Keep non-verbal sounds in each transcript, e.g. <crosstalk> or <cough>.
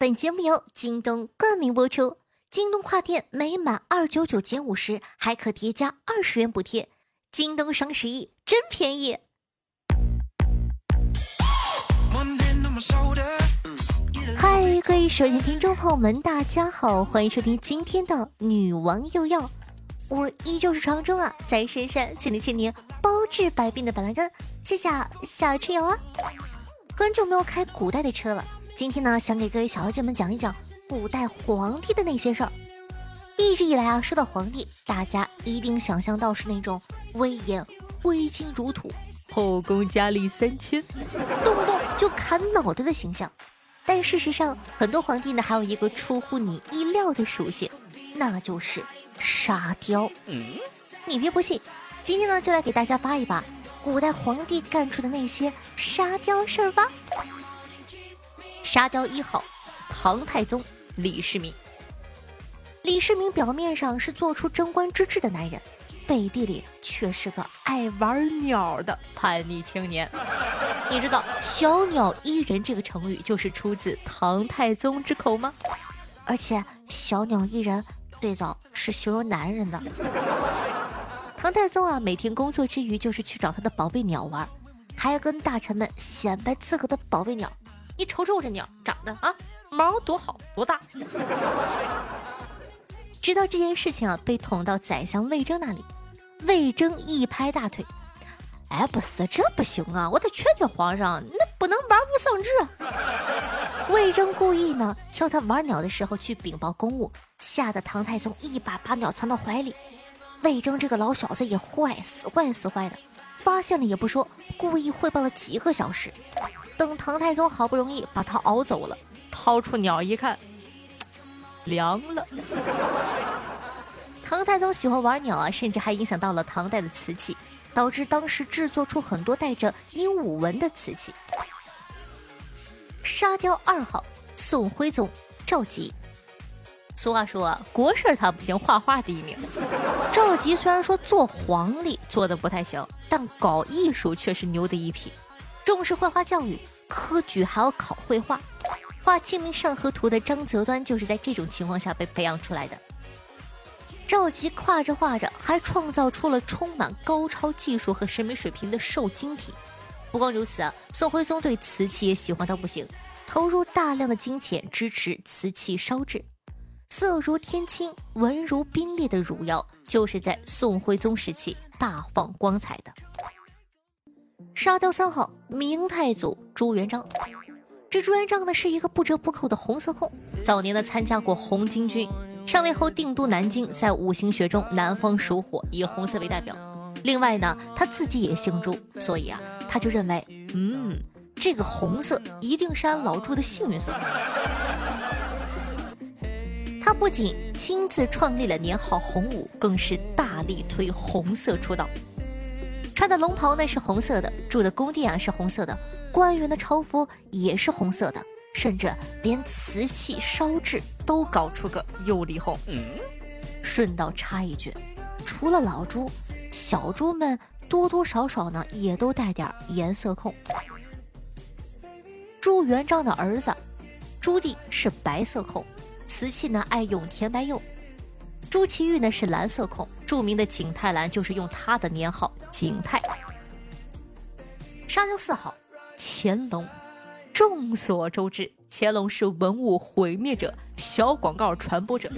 本节目由京东冠名播出。京东跨店每满二九九减五十，还可叠加二十元补贴。京东双十一真便宜！嗨，各位手机听众朋友们，大家好，欢迎收听今天的女王又要。我依旧是传说中啊，在深山千年千年包治百病的板蓝根。谢谢小春游啊，很久没有开古代的车了。今天呢，想给各位小妖精们讲一讲古代皇帝的那些事儿。一直以来啊，说到皇帝，大家一定想象到是那种威严、挥金如土、后宫佳丽三千，动不动就砍脑袋的形象。但事实上，很多皇帝呢，还有一个出乎你意料的属性，那就是沙雕。嗯，你别不信，今天呢，就来给大家扒一扒古代皇帝干出的那些沙雕事儿吧。沙雕一号，唐太宗李世民。李世民表面上是做出贞观之治的男人，背地里却是个爱玩鸟的叛逆青年。你知道“小鸟依人”这个成语就是出自唐太宗之口吗？而且“小鸟依人”最早是形容男人的。唐太宗啊，每天工作之余就是去找他的宝贝鸟玩，还要跟大臣们显摆自个的宝贝鸟。你瞅瞅我这鸟长得啊，毛多好多大！<laughs> 直到这件事情啊被捅到宰相魏征那里，魏征一拍大腿：“哎，不是这不行啊！我得劝劝皇上，那不能玩物丧志啊！”魏征故意呢挑他玩鸟的时候去禀报公务，吓得唐太宗一把把鸟藏到怀里。魏征这个老小子也坏，死坏死坏的，发现了也不说，故意汇报了几个小时。等唐太宗好不容易把他熬走了，掏出鸟一看，凉了。唐太宗喜欢玩鸟啊，甚至还影响到了唐代的瓷器，导致当时制作出很多带着鹦鹉纹的瓷器。沙雕二号，宋徽宗赵佶。俗话说啊，国事他不行，画画第一名。赵佶虽然说做皇帝做的不太行，但搞艺术却是牛的一批。重视绘画教育，科举还要考绘画。画《清明上河图》的张择端就是在这种情况下被培养出来的。赵佶画着画着，还创造出了充满高超技术和审美水平的瘦金体。不光如此啊，宋徽宗对瓷器也喜欢到不行，投入大量的金钱支持瓷器烧制。色如天青、纹如冰裂的汝窑，就是在宋徽宗时期大放光彩的。沙雕三号，明太祖朱元璋。这朱元璋呢是一个不折不扣的红色控，早年呢参加过红巾军，上位后定都南京，在五行学中南方属火，以红色为代表。另外呢他自己也姓朱，所以啊他就认为，嗯，这个红色一定是俺老朱的幸运色。他不仅亲自创立了年号红五，更是大力推红色出道。穿的龙袍呢是红色的，住的宫殿啊是红色的，官员的朝服也是红色的，甚至连瓷器烧制都搞出个釉里红。顺道插一句，除了老朱，小猪们多多少少呢也都带点颜色控。朱元璋的儿子朱棣是白色控，瓷器呢爱用甜白釉。朱祁钰呢是蓝色控，著名的景泰蓝就是用他的年号景泰。沙雕四号，乾隆。众所周知，乾隆是文物毁灭者、小广告传播者。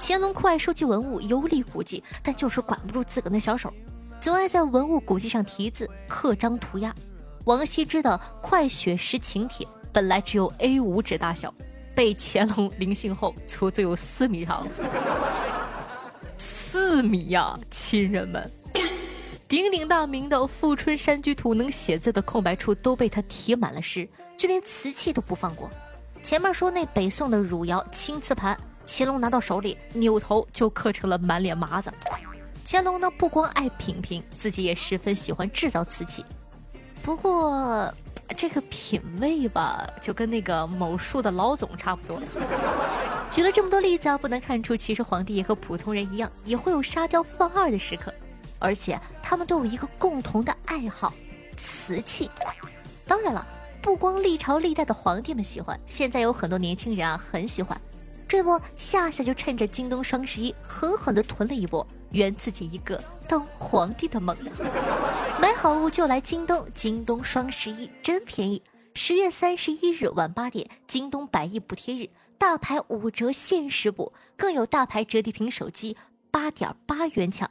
乾隆酷爱收集文物，游历古迹，但就是管不住自个那小手，总爱在文物古迹上题字、刻章涂鸦。王羲之的《快雪时晴帖》本来只有 A 五纸大小。被乾隆临幸后粗足有四米长，四米呀，亲人们！鼎鼎大名的《富春山居图》能写字的空白处都被他题满了诗，就连瓷器都不放过。前面说那北宋的汝窑青瓷盘，乾隆拿到手里，扭头就刻成了满脸麻子。乾隆呢，不光爱品评，自己也十分喜欢制造瓷器。不过。这个品味吧，就跟那个某树的老总差不多。举了这么多例子啊，不难看出，其实皇帝也和普通人一样，也会有沙雕犯二的时刻。而且他们都有一个共同的爱好——瓷器。当然了，不光历朝历代的皇帝们喜欢，现在有很多年轻人啊很喜欢。这不，夏夏就趁着京东双十一狠狠地囤了一波，圆自己一个当皇帝的梦。买好物就来京东，京东双十一真便宜。十月三十一日晚八点，京东百亿补贴日，大牌五折限时补，更有大牌折叠屏手机八点八元抢。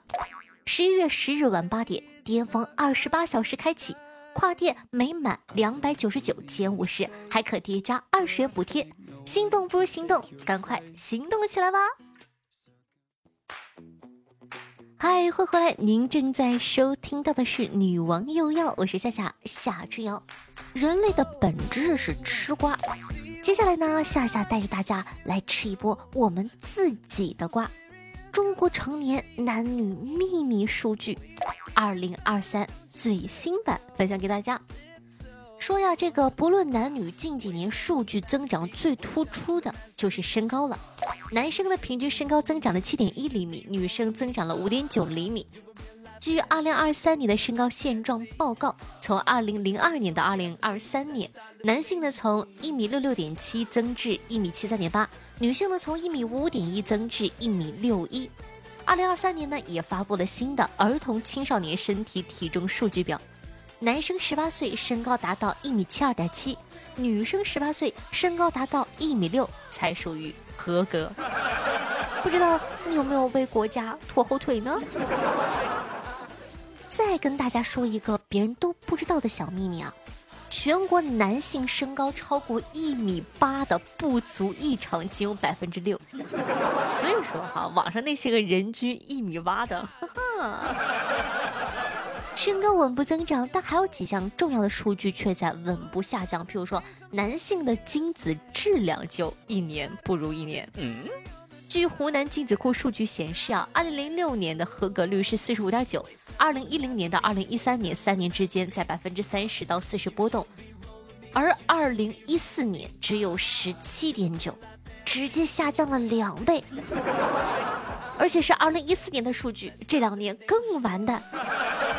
十一月十日晚八点，巅峰二十八小时开启。跨店每满两百九十九减五十，还可叠加二十元补贴。心动不如行动，赶快行动起来吧！嗨，欢迎回来，您正在收听到的是《女王又要》，我是夏夏夏春瑶。人类的本质是吃瓜，接下来呢，夏夏带着大家来吃一波我们自己的瓜。中国成年男女秘密数据，二零二三最新版分享给大家。说呀，这个不论男女，近几年数据增长最突出的就是身高了。男生的平均身高增长了七点一厘米，女生增长了五点九厘米。据二零二三年的身高现状报告，从二零零二年到二零二三年，男性呢从一米六六点七增至一米七三点八，女性呢从一米五五点一增至一米六一。二零二三年呢也发布了新的儿童青少年身体体重数据表，男生十八岁身高达到一米七二点七，女生十八岁身高达到一米六才属于合格。不知道你有没有为国家拖后腿呢？<laughs> 再跟大家说一个别人都不知道的小秘密啊，全国男性身高超过一米八的不足异常仅有百分之六，所以说哈，网上那些个人均一米八的，哈哈身高稳步增长，但还有几项重要的数据却在稳步下降，譬如说男性的精子质量就一年不如一年，嗯。据湖南精子库数据显示啊，二零零六年的合格率是四十五点九，二零一零年到二零一三年三年之间在百分之三十到四十波动，而二零一四年只有十七点九，直接下降了两倍，<laughs> 而且是二零一四年的数据，这两年更完蛋，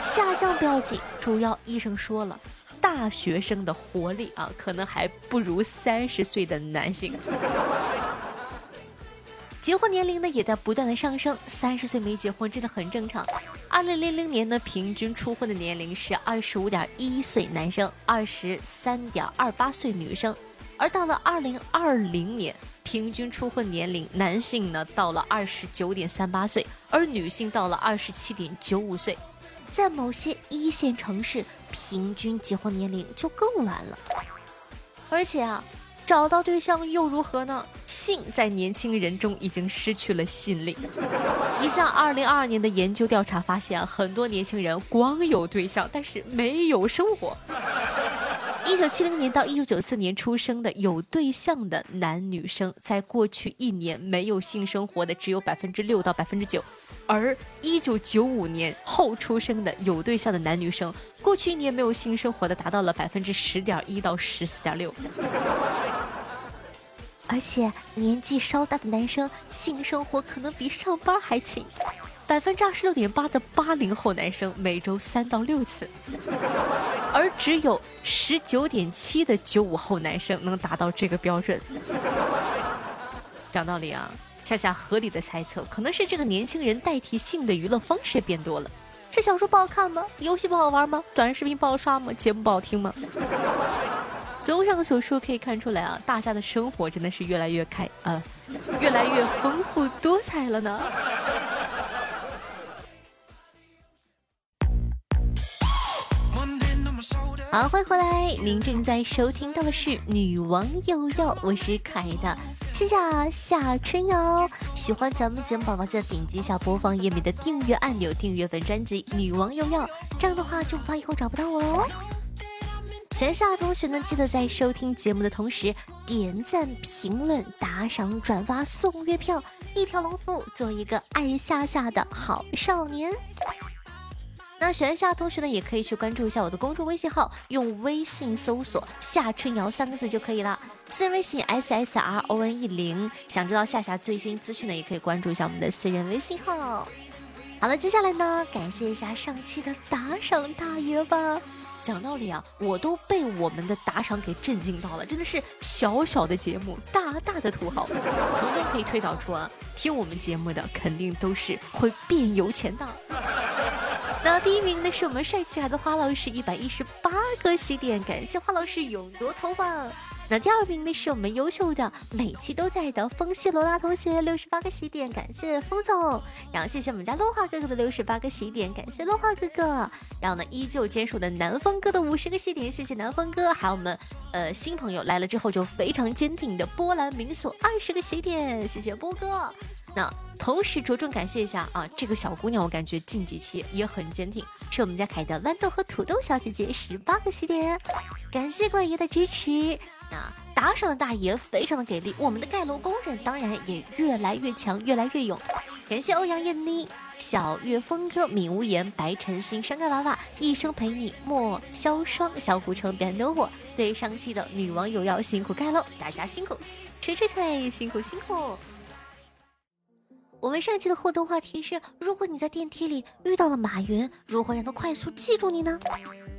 下降不要紧，主要医生说了，大学生的活力啊，可能还不如三十岁的男性。<laughs> 结婚年龄呢也在不断的上升，三十岁没结婚真的很正常。二零零零年呢，平均初婚的年龄是二十五点一岁男生，二十三点二八岁女生，而到了二零二零年，平均初婚年龄男性呢到了二十九点三八岁，而女性到了二十七点九五岁，在某些一线城市，平均结婚年龄就更晚了，而且啊。找到对象又如何呢？性在年轻人中已经失去了吸引力。一项二零二二年的研究调查发现啊，很多年轻人光有对象，但是没有生活。一九七零年到一九九四年出生的有对象的男女生，在过去一年没有性生活的只有百分之六到百分之九。而一九九五年后出生的有对象的男女生，过去一年没有性生活的达到了百分之十点一到十四点六。而且年纪稍大的男生性生活可能比上班还勤，百分之二十六点八的八零后男生每周三到六次，而只有十九点七的九五后男生能达到这个标准。讲道理啊。夏夏合理的猜测，可能是这个年轻人代替性的娱乐方式变多了。这小说不好看吗？游戏不好玩吗？短视频不好刷吗？节目不好听吗？综上所述，可以看出来啊，大家的生活真的是越来越开，呃，越来越丰富多彩了呢。好，欢迎回来，您正在收听到的是《女王又要》，我是可爱的。谢谢夏春瑶，喜欢咱们节目宝宝记得点击一下播放页面的订阅按钮，订阅本专辑《女王又要》，这样的话就不怕以后找不到我喽。全夏同学呢，记得在收听节目的同时点赞、评论、打赏、转发、送月票，一条龙服务，做一个爱夏夏的好少年。那喜欢夏同学呢，也可以去关注一下我的公众微信号，用微信搜索“夏春瑶”三个字就可以了。私人微信 s s r o n e 零，想知道夏夏最新资讯呢，也可以关注一下我们的私人微信号。好了，接下来呢，感谢一下上期的打赏大爷吧。讲道理啊，我都被我们的打赏给震惊到了，真的是小小的节目，大大的土豪，从中可以推导出啊，听我们节目的肯定都是会变有钱的。那第一名呢，是我们帅气海的花老师，一百一十八个喜点，感谢花老师勇夺头榜。那第二名呢，是我们优秀的每期都在的风系罗拉同学，六十八个喜点，感谢风总。然后谢谢我们家落花哥哥的六十八个喜点，感谢落花哥哥。然后呢，依旧坚守的南风哥的五十个喜点，谢谢南风哥。还有我们呃新朋友来了之后就非常坚挺的波兰民宿二十个喜点，谢谢波哥。那同时着重感谢一下啊，这个小姑娘我感觉近几期也很坚挺，是我们家凯的豌豆和土豆小姐姐十八个喜点，感谢怪爷的支持。那打赏的大爷非常的给力，我们的盖楼工人当然也越来越强，越来越勇。感谢欧阳艳妮、小月风哥、闵无言、白晨星、山盖娃娃、一生陪你、莫萧霜、小古城、别等我。对上期的女网友要辛苦盖楼，大家辛苦，捶捶腿，辛苦辛苦。我们上期的互动话题是：如果你在电梯里遇到了马云，如何让他快速记住你呢？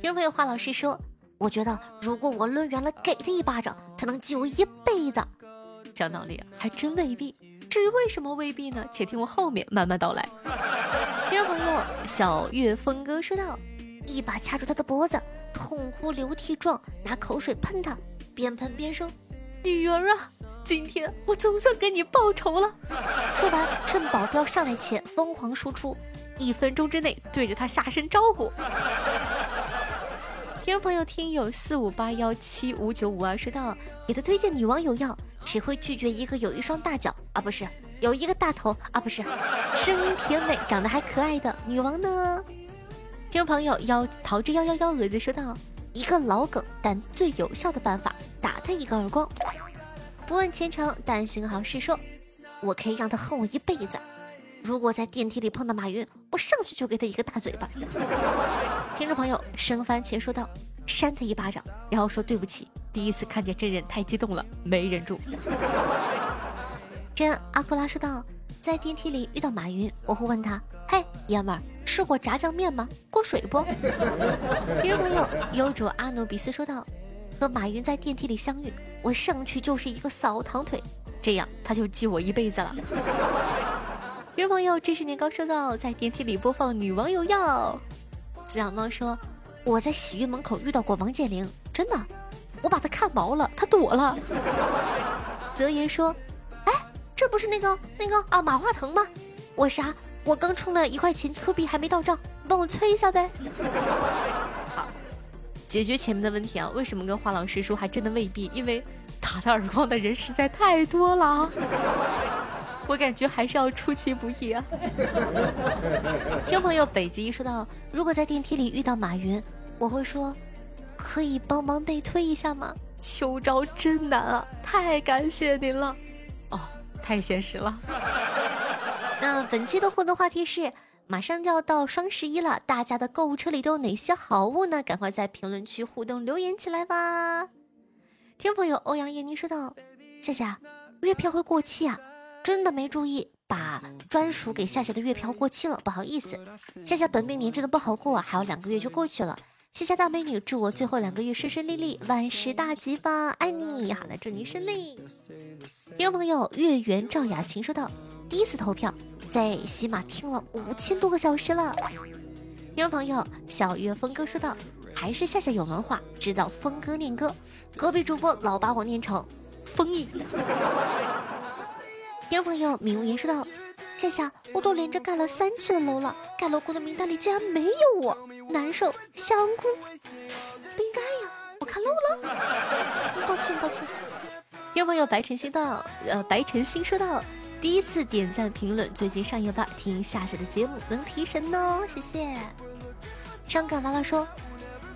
听众朋友华老师说。我觉得，如果我抡圆了给他一巴掌，他能记我一辈子。讲道理，还真未必。至于为什么未必呢？且听我后面慢慢道来。听众朋友，小月风哥说道：“一把掐住他的脖子，痛哭流涕状，拿口水喷他，边喷边说：‘女儿啊，今天我总算给你报仇了。’说完，趁保镖上来前疯狂输出，一分钟之内对着他下身招呼。”听众朋友，听友四五八幺七五九五二说道：“给他推荐女网友要，谁会拒绝一个有一双大脚啊？不是，有一个大头啊？不是，声音甜美，长得还可爱的女王呢？”听众朋友幺桃之幺幺幺蛾子说道：“一个老梗，但最有效的办法，打他一个耳光。不问前程，但行好事。说，我可以让他恨我一辈子。”如果在电梯里碰到马云，我上去就给他一个大嘴巴。<laughs> 听众朋友生番茄说道：“扇他一巴掌，然后说对不起，第一次看见真人太激动了，没忍住。<laughs> ”真阿库拉说道：“在电梯里遇到马云，我会问他：嘿，爷们儿，吃过炸酱面吗？过水不？” <laughs> 听众朋友优主阿努比斯说道：“和马云在电梯里相遇，我上去就是一个扫堂腿，这样他就记我一辈子了。<laughs> ”听众朋友，这是年糕收到，在电梯里播放《女网友要》。子养猫说：“我在洗浴门口遇到过王健林，真的，我把他看毛了，他躲了。<laughs> ”泽言说：“哎，这不是那个那个啊马化腾吗？我啥？我刚充了一块钱 Q 币还没到账，你帮我催一下呗。”解决前面的问题啊。为什么跟花老师说还真的未必？因为打他耳光的人实在太多了。我感觉还是要出其不意啊！听朋友北极说到，如果在电梯里遇到马云，我会说，可以帮忙内推一下吗？秋招真难啊！太感谢您了，哦，太现实了。那本期的互动话题是，马上就要到双十一了，大家的购物车里都有哪些好物呢？赶快在评论区互动留言起来吧！听朋友欧阳叶妮说道，夏夏，月票会过期啊？真的没注意，把专属给夏夏的月票过期了，不好意思。夏夏本命年真的不好过啊，还有两个月就过去了。夏夏大美女，祝我最后两个月顺顺利利，万事大吉吧，爱你。好的，祝您顺利。听朋友月圆赵雅琴说道：“第一次投票，在喜马听了五千多个小时了。听众朋友小月峰哥说道：“还是夏夏有文化，知道峰哥念歌。隔壁主播老把我念成风意。听众朋友，米无言说道：“夏夏，我都连着盖了三期的楼了，盖楼工的名单里竟然没有我，难受，想哭，不应该呀，我看漏了，抱歉抱歉。”听众朋友，白晨星道：“呃，白晨星说道，第一次点赞评论，最近上夜班听夏夏的节目能提神哦，谢谢。”伤感娃娃说：“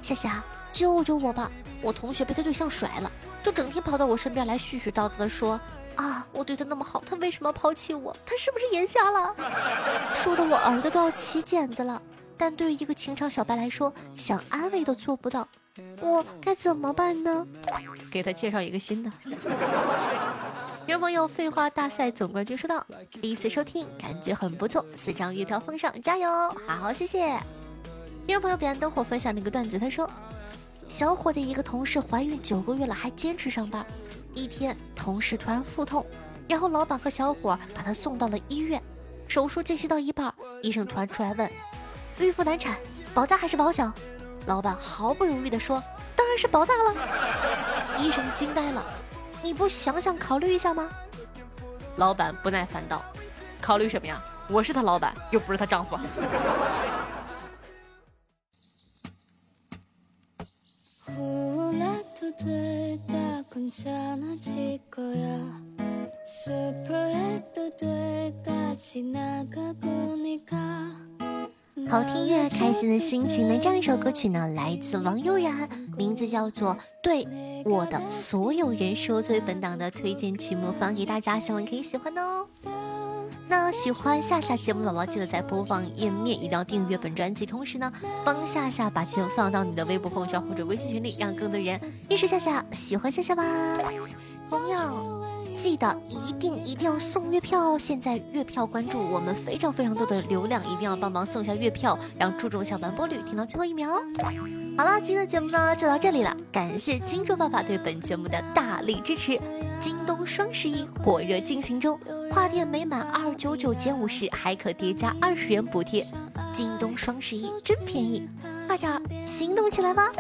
夏夏，救救我吧，我同学被他对象甩了，就整天跑到我身边来絮絮叨叨的说。”啊！我对他那么好，他为什么抛弃我？他是不是眼瞎了？<laughs> 说的我耳朵都要起茧子了。但对于一个情场小白来说，想安慰都做不到，我该怎么办呢？给他介绍一个新的。有朋友废话大赛总冠军说道：“第一次收听，感觉很不错，四张月票奉上，加油！好，谢谢。有朋友彼岸灯火分享了一个段子，他说：小伙的一个同事怀孕九个月了，还坚持上班。一天，同事突然腹痛，然后老板和小伙把他送到了医院。手术进行到一半，医生突然出来问：“孕妇难产，保大还是保小？”老板毫不犹豫地说：“当然是保大了。”医生惊呆了：“你不想想考虑一下吗？”老板不耐烦道：“考虑什么呀？我是他老板，又不是她丈夫。”好听乐，开心的心情呢？这样一首歌曲呢，来自王悠然，名字叫做《对我的所有人说》，作为本档的推荐曲目放给大家，希望可以喜欢哦。那喜欢夏夏节目的宝宝，记得在播放页面一定要订阅本专辑，同时呢，帮夏夏把节目放到你的微博朋友圈或者微信群里，让更多人认识夏夏，喜欢夏夏吧。同样。记得一定一定要送月票哦！现在月票关注我们非常非常多的流量，一定要帮忙送一下月票，让注重小完播率听到最后一秒。好了，今天的节目呢就到这里了，感谢金主爸爸对本节目的大力支持。京东双十一火热进行中，跨店每满二九九减五十还可叠加二十元补贴。京东双十一真便宜，快点行动起来吧！